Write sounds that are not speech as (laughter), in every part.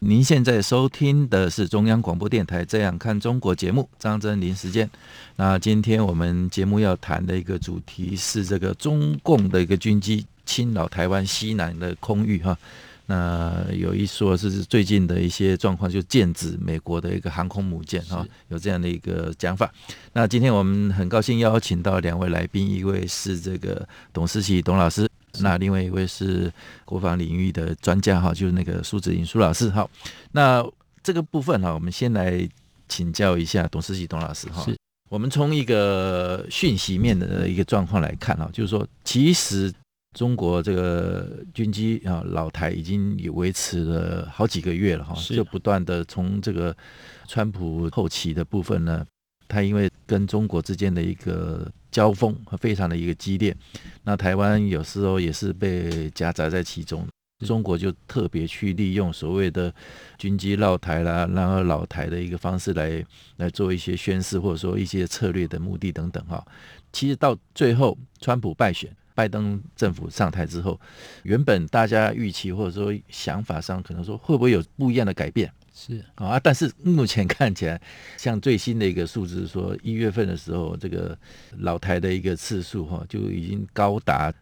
您现在收听的是中央广播电台《这样看中国》节目，张正霖时间。那今天我们节目要谈的一个主题是这个中共的一个军机侵扰台湾西南的空域哈。那有一说是最近的一些状况，就剑指美国的一个航空母舰哈，有这样的一个讲法。那今天我们很高兴邀请到两位来宾，一位是这个董思琪董老师。那另外一位是国防领域的专家哈，就是那个苏紫云苏老师。哈，那这个部分哈，我们先来请教一下董思齐董老师哈。是，我们从一个讯息面的一个状况来看哈，就是说，其实中国这个军机啊，老台已经也维持了好几个月了哈，就不断的从这个川普后期的部分呢。他因为跟中国之间的一个交锋非常的一个激烈，那台湾有时候也是被夹杂在其中，中国就特别去利用所谓的军机绕台啦，然后老台的一个方式来来做一些宣示，或者说一些策略的目的等等哈。其实到最后，川普败选，拜登政府上台之后，原本大家预期或者说想法上可能说会不会有不一样的改变？是啊，但是目前看起来，像最新的一个数字说，一月份的时候，这个老台的一个次数哈，就已经高达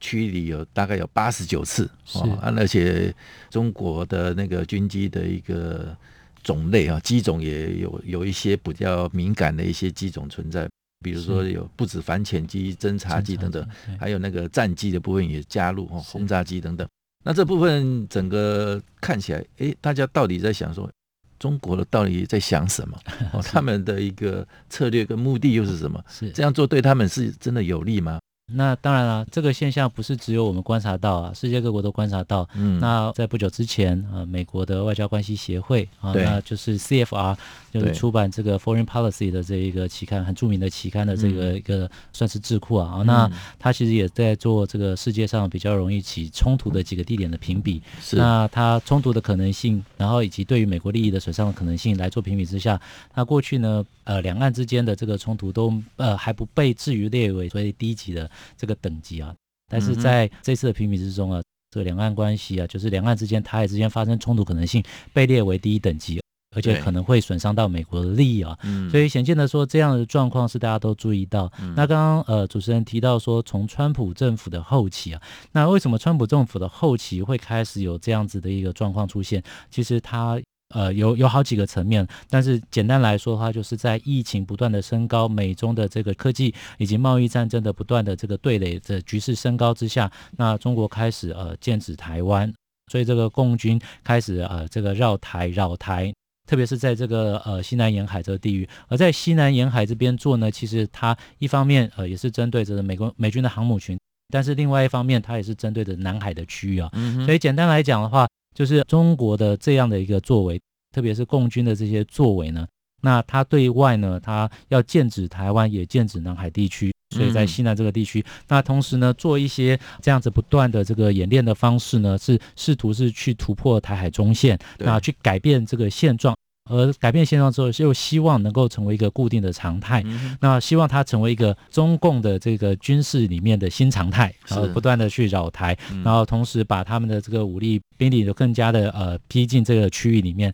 区里有大概有八十九次啊，而且中国的那个军机的一个种类啊，机种也有有一些比较敏感的一些机种存在，比如说有不止反潜机、侦察机等等，还有那个战机的部分也加入哈，轰炸机等等。那这部分整个看起来，哎，大家到底在想说，中国的到底在想什么？(laughs) 哦，他们的一个策略跟目的又是什么？是这样做对他们是真的有利吗？那当然了，这个现象不是只有我们观察到啊，世界各国都观察到。嗯，那在不久之前，呃，美国的外交关系协会啊，那就是 CFR，就是出版这个 Foreign Policy 的这一个期刊，很著名的期刊的这个一个算是智库啊。那他其实也在做这个世界上比较容易起冲突的几个地点的评比。是。那他冲突的可能性，然后以及对于美国利益的损伤的可能性来做评比之下，那过去呢，呃，两岸之间的这个冲突都呃还不被置于列为所谓低级的。这个等级啊，但是在这次的评比之中啊，这个两岸关系啊，就是两岸之间、台海之间发生冲突可能性被列为第一等级，而且可能会损伤到美国的利益啊。所以显见的说，这样的状况是大家都注意到。那刚刚呃主持人提到说，从川普政府的后期啊，那为什么川普政府的后期会开始有这样子的一个状况出现？其实它。呃，有有好几个层面，但是简单来说的话，就是在疫情不断的升高，美中的这个科技以及贸易战争的不断的这个对垒的局势升高之下，那中国开始呃剑指台湾，所以这个共军开始呃这个绕台绕台，特别是在这个呃西南沿海这个地域，而在西南沿海这边做呢，其实它一方面呃也是针对着美国美军的航母群，但是另外一方面它也是针对着南海的区域啊，所以简单来讲的话。就是中国的这样的一个作为，特别是共军的这些作为呢，那他对外呢，他要剑指台湾，也剑指南海地区，所以在西南这个地区，嗯、那同时呢，做一些这样子不断的这个演练的方式呢，是试图是去突破台海中线，那去改变这个现状。而改变现状之后，又希望能够成为一个固定的常态。嗯、那希望它成为一个中共的这个军事里面的新常态，然后不断的去扰台，然后同时把他们的这个武力兵力都更加的呃逼近这个区域里面。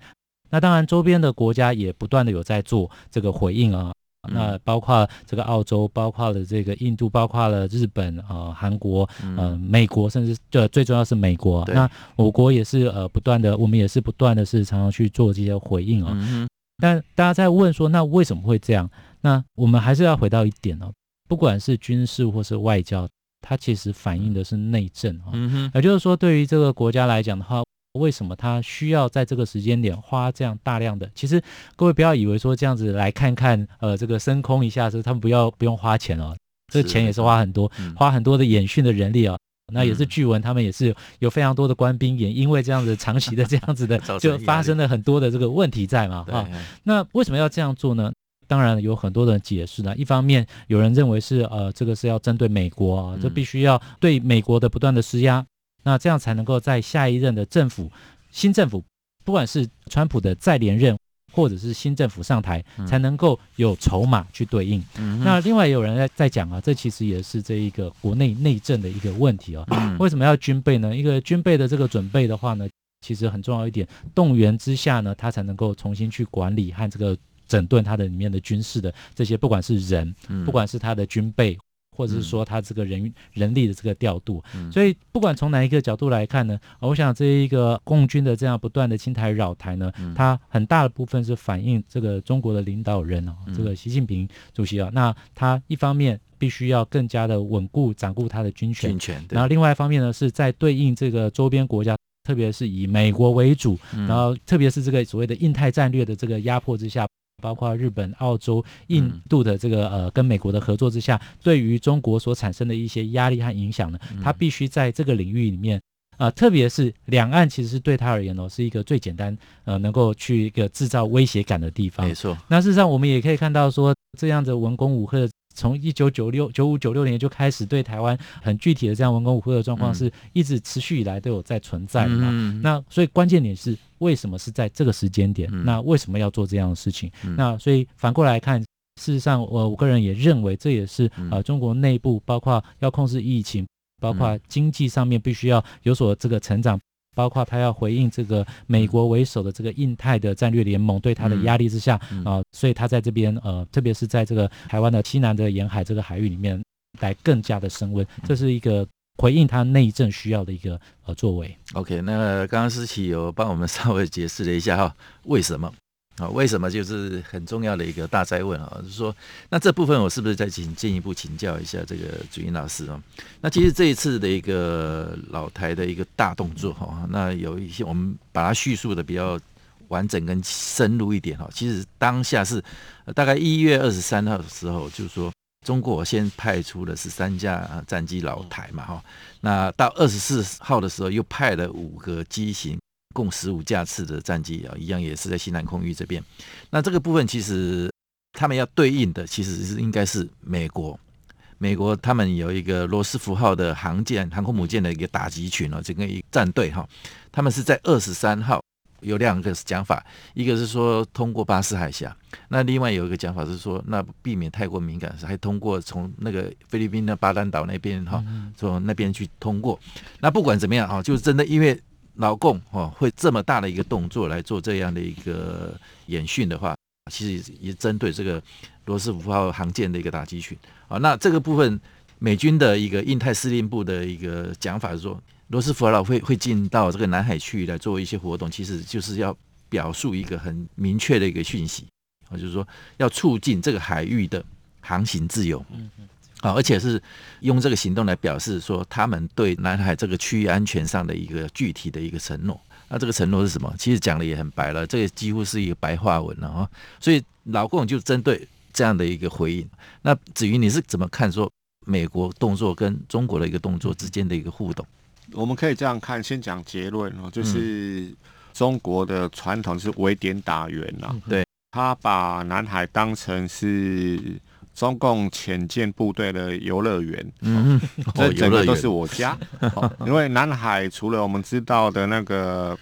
那当然，周边的国家也不断的有在做这个回应啊。那包括这个澳洲，包括了这个印度，包括了日本啊、呃、韩国、呃美国，甚至就最重要是美国。那我国也是呃不断的，我们也是不断的是常常去做这些回应啊、哦。但大家在问说，那为什么会这样？那我们还是要回到一点哦，不管是军事或是外交，它其实反映的是内政啊、哦。也就是说，对于这个国家来讲的话。为什么他需要在这个时间点花这样大量的？其实各位不要以为说这样子来看看，呃，这个升空一下子，他们不要不用花钱哦，这个钱也是花很多，花很多的演训的人力哦。那也是据闻，他们也是有非常多的官兵，也因为这样子长期的这样子的，(laughs) 就发生了很多的这个问题在嘛。啊，那为什么要这样做呢？当然有很多的解释呢。一方面，有人认为是呃，这个是要针对美国啊，这必须要对美国的不断的施压，那这样才能够在下一任的政府，新政府，不管是川普的再连任。或者是新政府上台，才能够有筹码去对应。嗯、那另外也有人在在讲啊，这其实也是这一个国内内政的一个问题啊。嗯、为什么要军备呢？一个军备的这个准备的话呢，其实很重要一点，动员之下呢，他才能够重新去管理和这个整顿它的里面的军事的这些，不管是人，不管是他的军备。或者是说他这个人、嗯、人力的这个调度，嗯、所以不管从哪一个角度来看呢，我想这一个共军的这样不断的侵台扰台呢，嗯、它很大的部分是反映这个中国的领导人哦，嗯、这个习近平主席啊，那他一方面必须要更加的稳固掌固他的军权，军权，然后另外一方面呢，是在对应这个周边国家，特别是以美国为主，嗯、然后特别是这个所谓的印太战略的这个压迫之下。包括日本、澳洲、印度的这个呃，跟美国的合作之下，对于中国所产生的一些压力和影响呢，它必须在这个领域里面，呃，特别是两岸其实是对他而言哦，是一个最简单呃，能够去一个制造威胁感的地方。没错。那事实上，我们也可以看到说，这样的文攻武吓。从一九九六九五九六年就开始对台湾很具体的这样文攻武会的状况，是一直持续以来都有在存在的嘛。嗯、那所以关键点是为什么是在这个时间点？嗯、那为什么要做这样的事情？嗯、那所以反过来看，事实上我我个人也认为这也是呃中国内部包括要控制疫情，包括经济上面必须要有所这个成长。包括他要回应这个美国为首的这个印太的战略联盟对他的压力之下啊、嗯呃，所以他在这边呃，特别是在这个台湾的西南的沿海这个海域里面来更加的升温，这是一个回应他内政需要的一个呃作为。OK，那刚刚思琪有帮我们稍微解释了一下哈，为什么？啊，为什么就是很重要的一个大哉问啊？就是说，那这部分我是不是再请进一步请教一下这个主音老师啊？那其实这一次的一个老台的一个大动作哈，那有一些我们把它叙述的比较完整跟深入一点哈。其实当下是大概一月二十三号的时候，就是说中国先派出了十三架战机老台嘛哈，那到二十四号的时候又派了五个机型。共十五架次的战机啊，一样也是在西南空域这边。那这个部分其实他们要对应的，其实是应该是美国。美国他们有一个罗斯福号的航舰、航空母舰的一个打击群哦，整个一战队哈。他们是在二十三号有两个讲法，一个是说通过巴士海峡，那另外有一个讲法是说，那避免太过敏感，还通过从那个菲律宾的巴丹岛那边哈，从那边去通过。那不管怎么样啊，就是真的因为。老共哦会这么大的一个动作来做这样的一个演训的话，其实也针对这个罗斯福号航舰的一个打击群啊。那这个部分，美军的一个印太司令部的一个讲法是说，罗斯福号会会进到这个南海区域来做一些活动，其实就是要表述一个很明确的一个讯息啊，就是说要促进这个海域的航行自由。嗯啊，而且是用这个行动来表示说，他们对南海这个区域安全上的一个具体的一个承诺。那这个承诺是什么？其实讲的也很白了，这个几乎是一个白话文了哈。所以老共就针对这样的一个回应。那子瑜你是怎么看说美国动作跟中国的一个动作之间的一个互动？我们可以这样看，先讲结论哦，就是中国的传统是围点打援呐，对，他把南海当成是。中共潜舰部队的游乐园，嗯，这整个都是我家。因为南海除了我们知道的那个，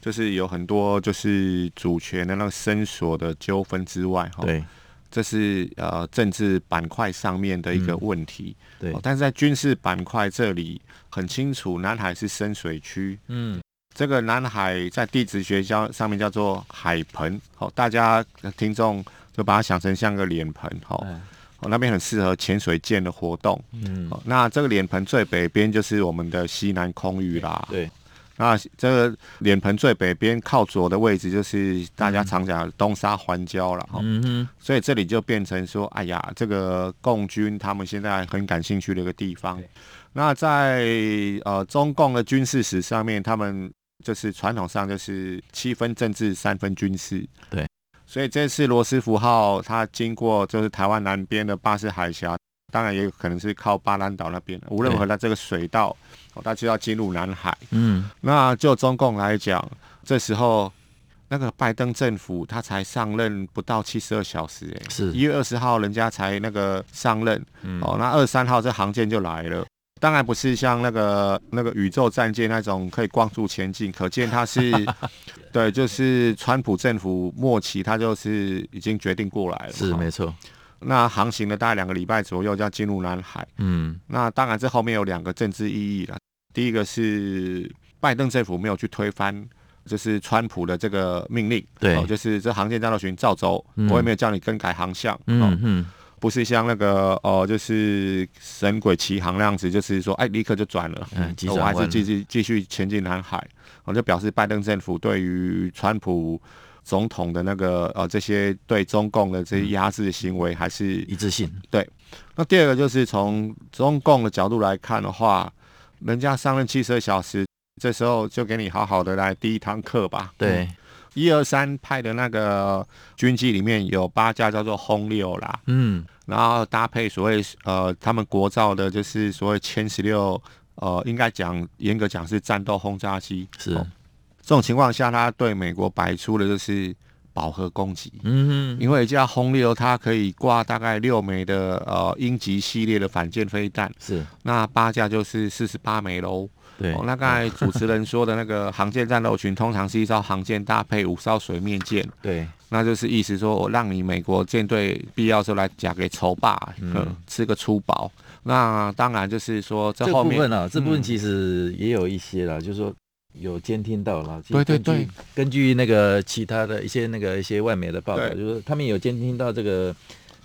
就是有很多就是主权的那个伸索的纠纷之外，哈，对，这是呃政治板块上面的一个问题，对。但是在军事板块这里很清楚，南海是深水区，嗯，这个南海在地质学家上面叫做海盆，好，大家听众就把它想成像个脸盆，哈。哦，那边很适合潜水舰的活动。嗯，哦，那这个脸盆最北边就是我们的西南空域啦。对，那这个脸盆最北边靠左的位置就是大家常讲的东沙环礁了。嗯哼，所以这里就变成说，哎呀，这个共军他们现在很感兴趣的一个地方。那在呃中共的军事史上面，他们就是传统上就是七分政治，三分军事。对。所以这次罗斯福号它经过就是台湾南边的巴士海峡，当然也有可能是靠巴兰岛那边。无论如何，它这个水道，哦，它就要进入南海。嗯，那就中共来讲，这时候那个拜登政府他才上任不到七十二小时，哎，是一月二十号人家才那个上任，嗯、哦，那二三号这航舰就来了。当然不是像那个那个宇宙战舰那种可以光速前进，可见它是对，就是川普政府末期，他就是已经决定过来了。是没错。那航行了大概两个礼拜左右，就要进入南海。嗯。那当然，这后面有两个政治意义了。第一个是拜登政府没有去推翻，就是川普的这个命令。对。哦，就是这航线战斗群照走，嗯、我也没有叫你更改航向。嗯嗯。嗯不是像那个哦，就是神鬼奇航那样子，就是说，哎，立刻就转了，嗯，我还是继续继续前进南海，我就表示拜登政府对于川普总统的那个呃这些对中共的这些压制的行为还是一致性。对，那第二个就是从中共的角度来看的话，人家上任七十二小时，这时候就给你好好的来第一堂课吧。对。嗯一二三派的那个军机里面有八架叫做轰六啦，嗯，然后搭配所谓呃他们国造的，就是所谓歼十六，呃，应该讲严格讲是战斗轰炸机，是、哦、这种情况下，他对美国摆出的就是饱和攻击，嗯哼，因为这架轰六它可以挂大概六枚的呃鹰击系列的反舰飞弹，是那八架就是四十八枚喽。对，哦，那刚才 (laughs) 主持人说的那个航舰战斗群，通常是一艘航舰搭配五艘水面舰。对，那就是意思说我让你美国舰队必要时候来夹给仇霸，嗯，吃个粗饱。那当然就是说这后面这部分啊，这部分其实也有一些了，嗯、就是说有监听到了。对对对，根据那个其他的一些那个一些外媒的报道，就是他们有监听到这个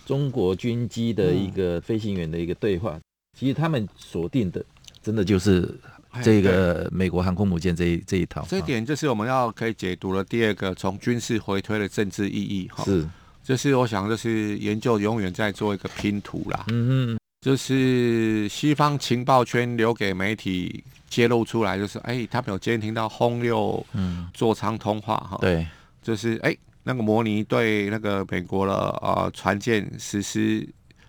中国军机的一个飞行员的一个对话。嗯、其实他们锁定的，真的就是。这个美国航空母舰这一这一套，这一点就是我们要可以解读了第二个从军事回推的政治意义哈。是，就是我想就是研究永远在做一个拼图啦。嗯嗯，就是西方情报圈留给媒体揭露出来，就是哎，他们有监听到轰六座舱通话哈。对，就是哎，那个模拟对那个美国的呃船舰实施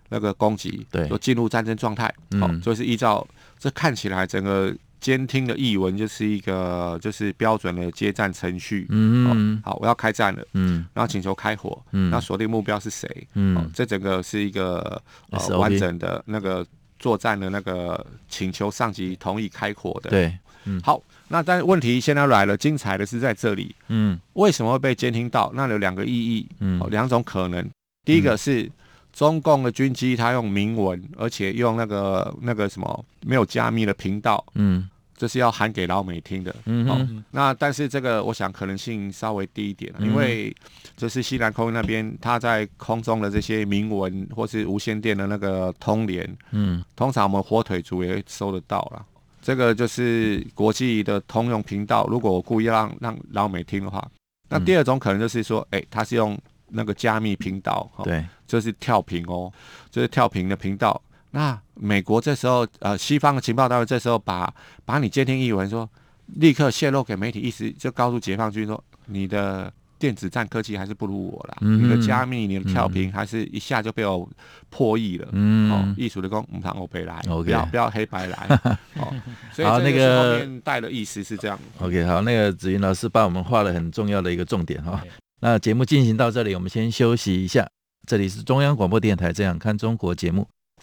那个攻击，对，就进入战争状态。嗯，就是依照这看起来整个。监听的译文就是一个就是标准的接战程序，嗯，好，我要开战了，嗯，然后请求开火，嗯，那锁定目标是谁，嗯，这整个是一个呃完整的那个作战的那个请求上级同意开火的，对，嗯，好，那但是问题现在来了，精彩的是在这里，嗯，为什么会被监听到？那有两个意义，嗯，两种可能，第一个是中共的军机它用明文，而且用那个那个什么没有加密的频道，嗯。这是要喊给老美听的，嗯那但是这个我想可能性稍微低一点，嗯、因为就是西南空那边，它在空中的这些明文或是无线电的那个通联，嗯，通常我们火腿族也会收得到啦。这个就是国际的通用频道。如果我故意让让老美听的话，那第二种可能就是说，哎，它是用那个加密频道，哦、对，就是跳频哦，就是跳频的频道。那美国这时候，呃，西方的情报单位这时候把把你监听译文说，立刻泄露给媒体，意思就告诉解放军说，你的电子战科技还是不如我啦，嗯、你的加密、你的跳频，还是一下就被我破译了。嗯，哦，艺术的功，唔谈我白来，okay. 不要不要黑白来。(laughs) 哦，所以这个后面带的意思是这样。OK，好，那个子云老师帮我们画了很重要的一个重点哈。那节目进行到这里，我们先休息一下。这里是中央广播电台《这样看中国》节目。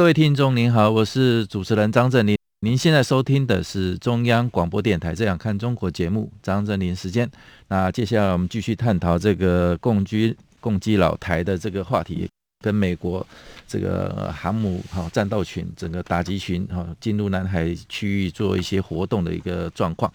各位听众您好，我是主持人张振林。您现在收听的是中央广播电台《这样看中国》节目，张振林时间。那接下来我们继续探讨这个共机共机老台的这个话题，跟美国这个航母哈战斗群整个打击群哈进入南海区域做一些活动的一个状况。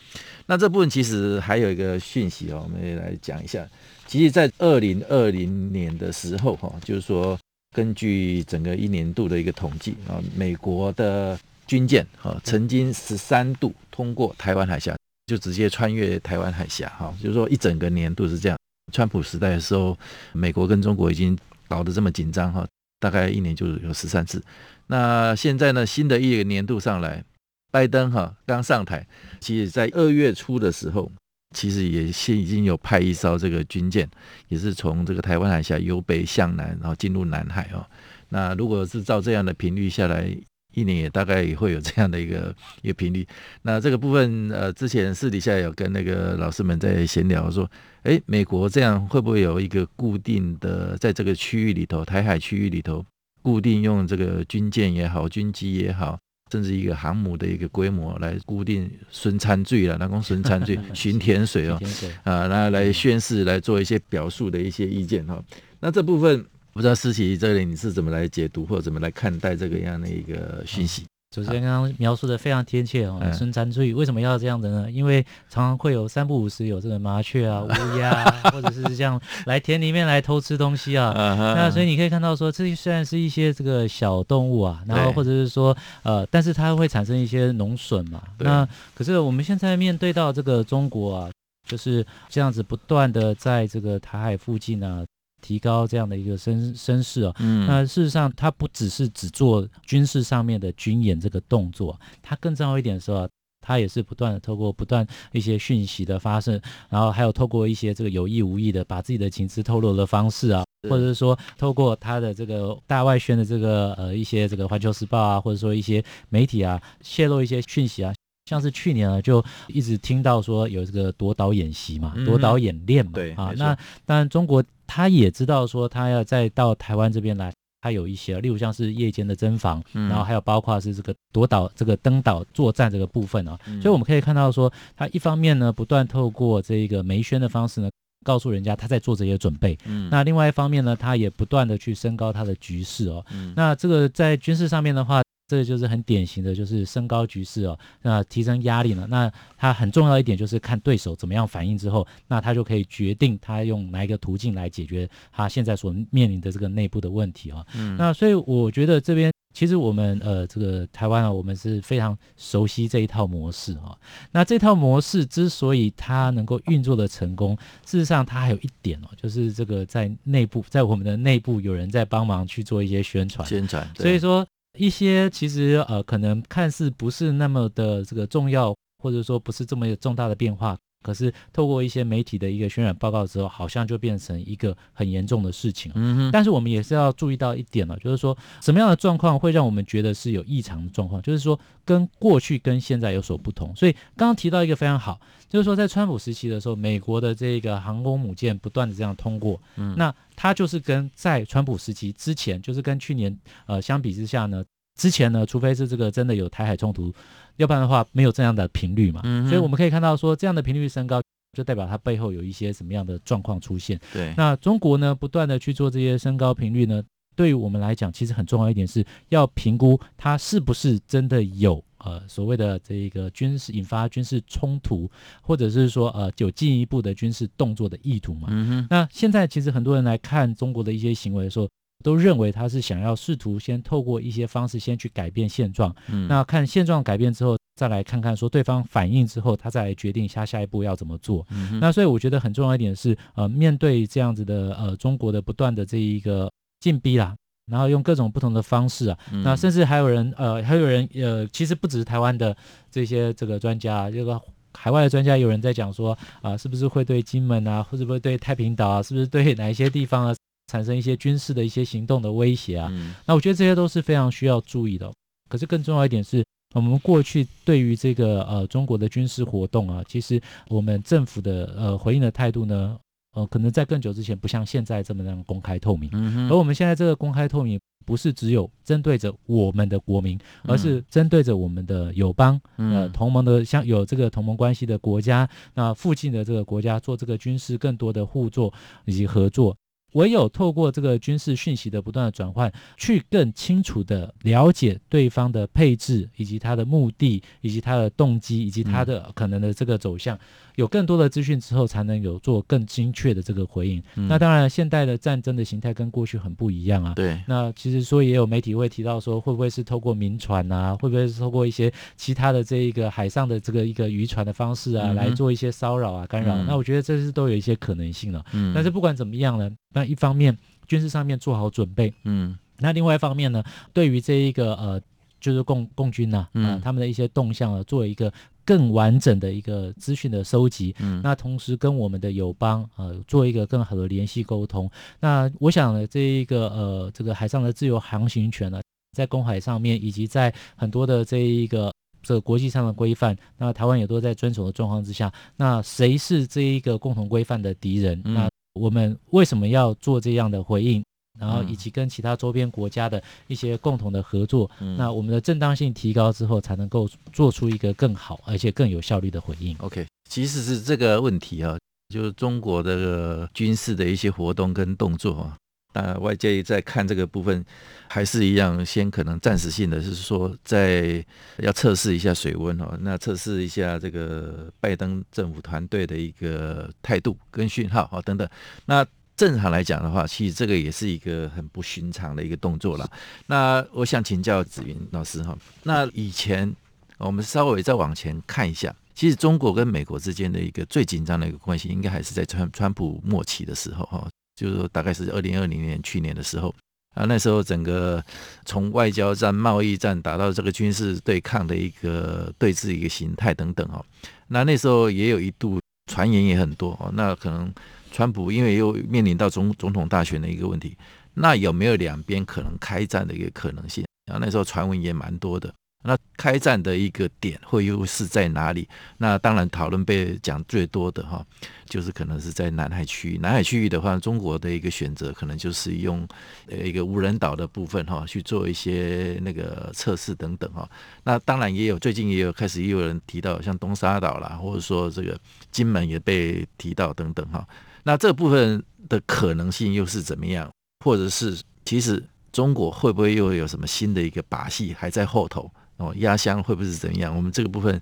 那这部分其实还有一个讯息哦，我们也来讲一下。其实，在二零二零年的时候哈，就是说根据整个一年度的一个统计啊，美国的。军舰哈曾经十三度通过台湾海峡，就直接穿越台湾海峡哈，就是说一整个年度是这样。川普时代的时候，美国跟中国已经搞得这么紧张哈，大概一年就有十三次。那现在呢，新的一个年度上来，拜登哈刚上台，其实在二月初的时候，其实也现已经有派一艘这个军舰，也是从这个台湾海峡由北向南，然后进入南海哦。那如果是照这样的频率下来，一年也大概也会有这样的一个一个频率。那这个部分，呃，之前私底下有跟那个老师们在闲聊说，诶，美国这样会不会有一个固定的，在这个区域里头，台海区域里头，固定用这个军舰也好，军机也好，甚至一个航母的一个规模来固定巡参队了，那公巡参队、巡田水哦，啊，那来宣誓，来做一些表述的一些意见哈。那这部分。不知道思琪这里你是怎么来解读或者怎么来看待这个样的一个讯息？主持人刚刚描述的非常贴切哦。孙参最为什么要这样的呢？因为常常会有三不五时有这个麻雀啊、(laughs) 乌鸦啊，或者是这样来田里面来偷吃东西啊。那所以你可以看到说，这些虽然是一些这个小动物啊，然后或者是说呃，但是它会产生一些农损嘛。那可是我们现在面对到这个中国啊，就是这样子不断的在这个台海附近啊。提高这样的一个声声势哦，嗯，那事实上他不只是只做军事上面的军演这个动作，他更重要一点是说，它也是不断的透过不断一些讯息的发射，然后还有透过一些这个有意无意的把自己的情资透露的方式啊，或者是说透过他的这个大外宣的这个呃一些这个环球时报啊，或者说一些媒体啊泄露一些讯息啊。像是去年啊，就一直听到说有这个夺岛演习嘛，夺岛演练嘛，对啊，那当然中国他也知道说他要再到台湾这边来，他有一些，例如像是夜间的侦防，然后还有包括是这个夺岛这个登岛作战这个部分啊，所以我们可以看到说，他一方面呢不断透过这个媒宣的方式呢，告诉人家他在做这些准备，那另外一方面呢，他也不断的去升高他的局势哦，那这个在军事上面的话。这个就是很典型的，就是升高局势哦，那提升压力呢。那他很重要一点就是看对手怎么样反应之后，那他就可以决定他用哪一个途径来解决他现在所面临的这个内部的问题啊。嗯，那所以我觉得这边其实我们呃这个台湾啊，我们是非常熟悉这一套模式啊。那这套模式之所以它能够运作的成功，事实上它还有一点哦，就是这个在内部，在我们的内部有人在帮忙去做一些宣传，宣传。所以说。一些其实呃可能看似不是那么的这个重要，或者说不是这么有重大的变化，可是透过一些媒体的一个渲染报告之后，好像就变成一个很严重的事情。嗯哼。但是我们也是要注意到一点了，就是说什么样的状况会让我们觉得是有异常的状况，就是说跟过去跟现在有所不同。所以刚刚提到一个非常好，就是说在川普时期的时候，美国的这个航空母舰不断的这样通过，嗯，那。它就是跟在川普时期之前，就是跟去年呃相比之下呢，之前呢，除非是这个真的有台海冲突，要不然的话没有这样的频率嘛。嗯，所以我们可以看到说，这样的频率升高，就代表它背后有一些什么样的状况出现。对，那中国呢，不断的去做这些升高频率呢，对于我们来讲，其实很重要一点是要评估它是不是真的有。呃，所谓的这个军事引发军事冲突，或者是说呃有进一步的军事动作的意图嘛？嗯哼。那现在其实很多人来看中国的一些行为的时候，都认为他是想要试图先透过一些方式先去改变现状。嗯。那看现状改变之后，再来看看说对方反应之后，他再来决定下下一步要怎么做。嗯。那所以我觉得很重要一点是，呃，面对这样子的呃中国的不断的这一个进逼啦。然后用各种不同的方式啊，嗯、那甚至还有人呃，还有人呃，其实不只是台湾的这些这个专家，这个海外的专家有人在讲说啊、呃，是不是会对金门啊，或者会对太平岛啊，是不是对哪一些地方啊产生一些军事的一些行动的威胁啊？嗯、那我觉得这些都是非常需要注意的。可是更重要一点是，我们过去对于这个呃中国的军事活动啊，其实我们政府的呃回应的态度呢？呃，可能在更久之前不像现在这么样公开透明，嗯，而我们现在这个公开透明不是只有针对着我们的国民，而是针对着我们的友邦，呃，同盟的像有这个同盟关系的国家，那附近的这个国家做这个军事更多的互作以及合作。唯有透过这个军事讯息的不断的转换，去更清楚的了解对方的配置，以及他的目的，以及他的动机，以及他的可能的这个走向。有更多的资讯之后，才能有做更精确的这个回应。嗯、那当然，现代的战争的形态跟过去很不一样啊。对。那其实说也有媒体会提到说，会不会是透过民船啊，会不会是透过一些其他的这一个海上的这个一个渔船的方式啊，嗯、来做一些骚扰啊、干扰？嗯、那我觉得这是都有一些可能性了。嗯。但是不管怎么样呢？那一方面军事上面做好准备，嗯，那另外一方面呢，对于这一个呃，就是共共军呐、啊，嗯、呃，他们的一些动向啊，做一个更完整的一个资讯的收集，嗯，那同时跟我们的友邦呃做一个更好的联系沟通。那我想呢，这一个呃，这个海上的自由航行权呢，在公海上面，以及在很多的这一个这个国际上的规范，那台湾也都在遵守的状况之下，那谁是这一个共同规范的敌人？嗯、那我们为什么要做这样的回应？然后以及跟其他周边国家的一些共同的合作，嗯、那我们的正当性提高之后，才能够做出一个更好而且更有效率的回应。OK，其实是这个问题啊，就是中国的军事的一些活动跟动作啊，那外界在看这个部分，还是一样，先可能暂时性的，是说在要测试一下水温哦，那测试一下这个拜登政府团队的一个态度跟讯号啊等等，那。正常来讲的话，其实这个也是一个很不寻常的一个动作了。那我想请教子云老师哈，那以前我们稍微再往前看一下，其实中国跟美国之间的一个最紧张的一个关系，应该还是在川川普末期的时候哈，就是说大概是二零二零年去年的时候啊，那时候整个从外交战、贸易战打到这个军事对抗的一个对峙一个形态等等哈，那那时候也有一度传言也很多哦，那可能。川普因为又面临到总总统大选的一个问题，那有没有两边可能开战的一个可能性？然后那时候传闻也蛮多的。那开战的一个点会又是在哪里？那当然讨论被讲最多的哈，就是可能是在南海区域。南海区域的话，中国的一个选择可能就是用呃一个无人岛的部分哈去做一些那个测试等等哈。那当然也有最近也有开始也有人提到像东沙岛啦，或者说这个金门也被提到等等哈。那这部分的可能性又是怎么样？或者是其实中国会不会又有什么新的一个把戏还在后头？哦，压箱会不会是怎样？我们这个部分，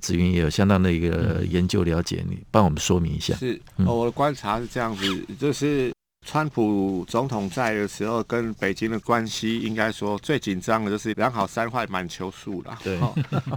子云也有相当的一个研究了解，你帮我们说明一下。是，我的观察是这样子，就是川普总统在的时候，跟北京的关系，应该说最紧张的就是两好三坏满球数了。对，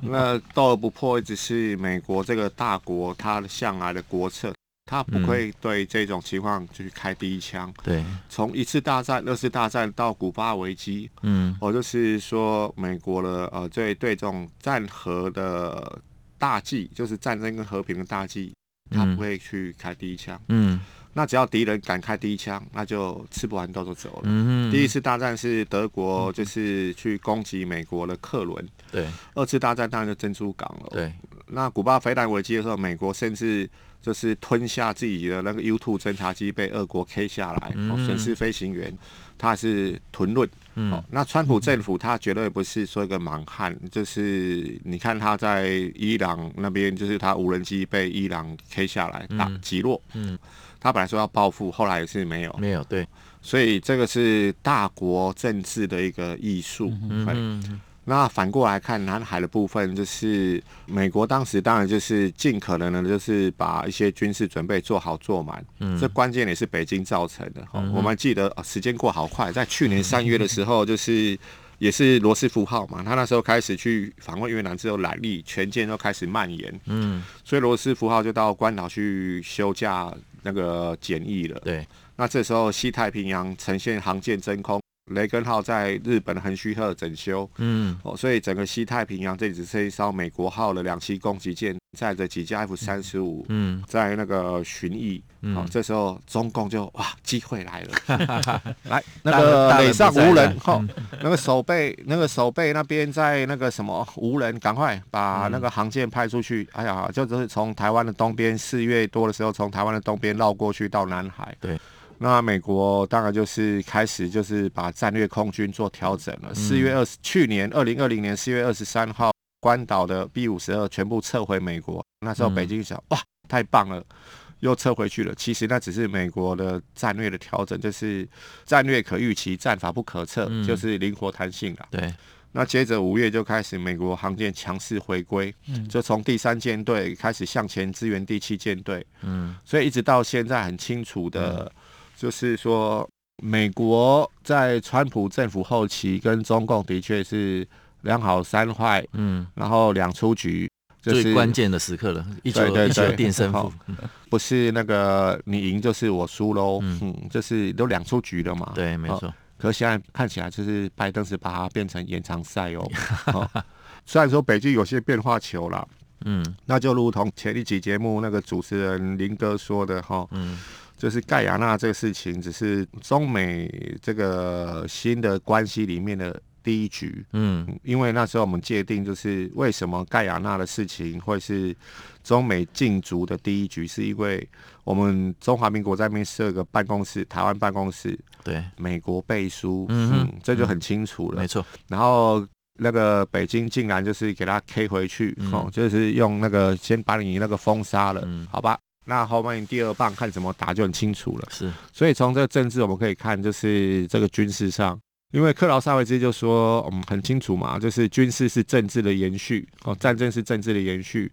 那斗而不破一直是美国这个大国它向来的国策。他不会对这种情况就去开第一枪。对，从一次大战、二次大战到古巴危机，嗯，我就是说，美国的呃，对对这种战和的大计，就是战争跟和平的大计，他不会去开第一枪。嗯，那只要敌人敢开第一枪，那就吃不完兜就走了。嗯，第一次大战是德国就是去攻击美国的客轮。对，二次大战当然就珍珠港了。对，那古巴飞弹危机的时候，美国甚至。就是吞下自己的那个 U2 侦察机被俄国 K 下来，哦，损失飞行员，他是吞论。哦，那川普政府他绝对不是说一个莽汉，就是你看他在伊朗那边，就是他无人机被伊朗 K 下来打击落。嗯，他本来说要报复，后来也是没有，没有对，所以这个是大国政治的一个艺术。嗯。那反过来看，南海的部分就是美国当时当然就是尽可能的，就是把一些军事准备做好做满。嗯，这关键也是北京造成的。嗯、我们记得时间过好快，在去年三月的时候，就是也是罗斯福号嘛，他那时候开始去访问越南之后，来历全舰都开始蔓延。嗯，所以罗斯福号就到关岛去休假那个检疫了。对，那这时候西太平洋呈现航舰真空。雷根号在日本的横须贺整修，嗯，哦，所以整个西太平洋这只是一艘美国号的两栖攻击舰，载着几架 F 三十五，嗯，在那个巡弋，嗯，哦，这时候中共就哇，机会来了，(laughs) 来那个北上无人，哈，那个守备那个守备那边在那个什么无人，赶快把那个航舰派出去，哎呀，就是从台湾的东边四月多的时候，从台湾的东边绕过去到南海，对。那美国当然就是开始就是把战略空军做调整了。四月二十，去年二零二零年四月二十三号，关岛的 B 五十二全部撤回美国。那时候北京想，哇，太棒了，又撤回去了。其实那只是美国的战略的调整，就是战略可预期，战法不可测，就是灵活弹性了。对。那接着五月就开始美国航舰强势回归，就从第三舰队开始向前支援第七舰队。嗯，所以一直到现在很清楚的。就是说，美国在川普政府后期跟中共的确是两好三坏，嗯，然后两出局，就是最关键的时刻了，一球一球定胜负，不是那个你赢就是我输喽，嗯，就是都两出局了嘛，对，没错。可现在看起来就是拜登是把它变成延长赛哦，(laughs) 虽然说北京有些变化球了，嗯，那就如同前一集节目那个主持人林哥说的哈，嗯。就是盖亚纳这个事情，只是中美这个新的关系里面的第一局。嗯，因为那时候我们界定，就是为什么盖亚纳的事情会是中美竞逐的第一局，是因为我们中华民国在那边设个办公室，台湾办公室，对，美国背书，嗯，嗯，这就很清楚了。没错。然后那个北京竟然就是给他 K 回去，哦、嗯，就是用那个先把你那个封杀了，嗯，好吧。那后面第二棒看怎么打就很清楚了。是，所以从这个政治我们可以看，就是这个军事上，因为克劳萨维兹就说，我们很清楚嘛，就是军事是政治的延续，哦，战争是政治的延续，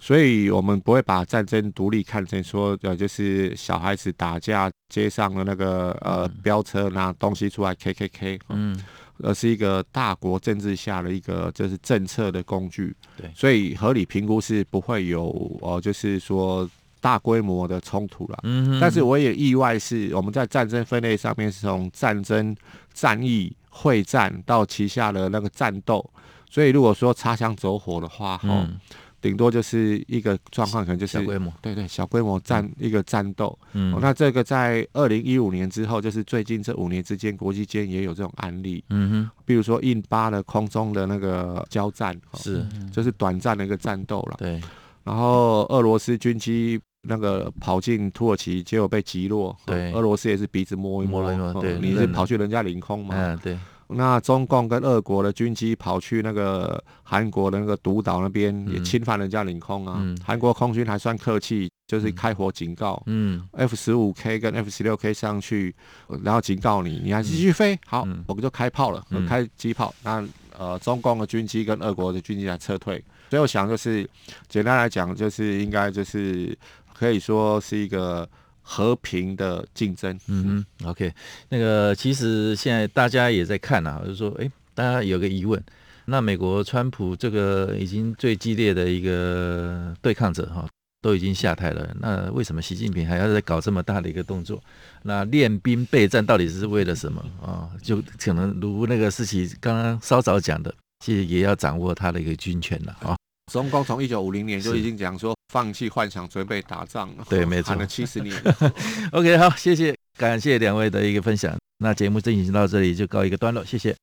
所以我们不会把战争独立看成说，呃，就是小孩子打架，街上的那个呃飙车拿东西出来 K K K，嗯，而是一个大国政治下的一个就是政策的工具。对，所以合理评估是不会有呃，就是说。大规模的冲突了，嗯，但是我也意外是我们在战争分类上面是从战争、战役、会战到旗下的那个战斗，所以如果说擦枪走火的话，哈、嗯，顶多就是一个状况，可能就是小规模，对对，小规模战一个战斗，嗯，那这个在二零一五年之后，就是最近这五年之间，国际间也有这种案例，嗯哼，比如说印巴的空中的那个交战，是，就是短暂的一个战斗了，对，然后俄罗斯军机。那个跑进土耳其，结果被击落。对，俄罗斯也是鼻子摸一摸。摸一摸，对，你是跑去人家领空嘛？嗯，对。那中共跟俄国的军机跑去那个韩国的那个独岛那边，也侵犯人家领空啊。嗯。韩国空军还算客气，就是开火警告。嗯。F 十五 K 跟 F 十六 K 上去，然后警告你，你还是继续飞。好，我们就开炮了，开机炮。那呃，中共的军机跟俄国的军机来撤退。所以我想就是，简单来讲，就是应该就是。可以说是一个和平的竞争。嗯哼，OK，那个其实现在大家也在看啊，就是说，哎，大家有个疑问，那美国川普这个已经最激烈的一个对抗者哈，都已经下台了，那为什么习近平还要再搞这么大的一个动作？那练兵备战到底是为了什么啊？就可能如那个事情刚刚稍早讲的，其实也要掌握他的一个军权了啊。中共从一九五零年就已经讲说放弃幻想，准备打仗了。(laughs) 对，没错，喊了七十年。(laughs) OK，好，谢谢，感谢两位的一个分享。那节目进行到这里就告一个段落，谢谢。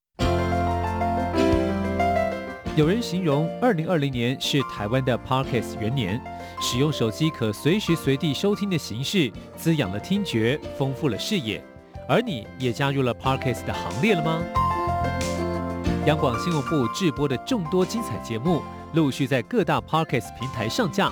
有人形容二零二零年是台湾的 Podcast 元年，使用手机可随时随地收听的形式，滋养了听觉，丰富了视野。而你也加入了 Podcast 的行列了吗？央广新闻部制播的众多精彩节目。陆续在各大 Podcast 平台上架，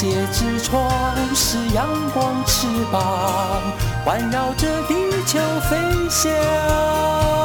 界之窗；是阳光，翅膀环绕着地球飞翔。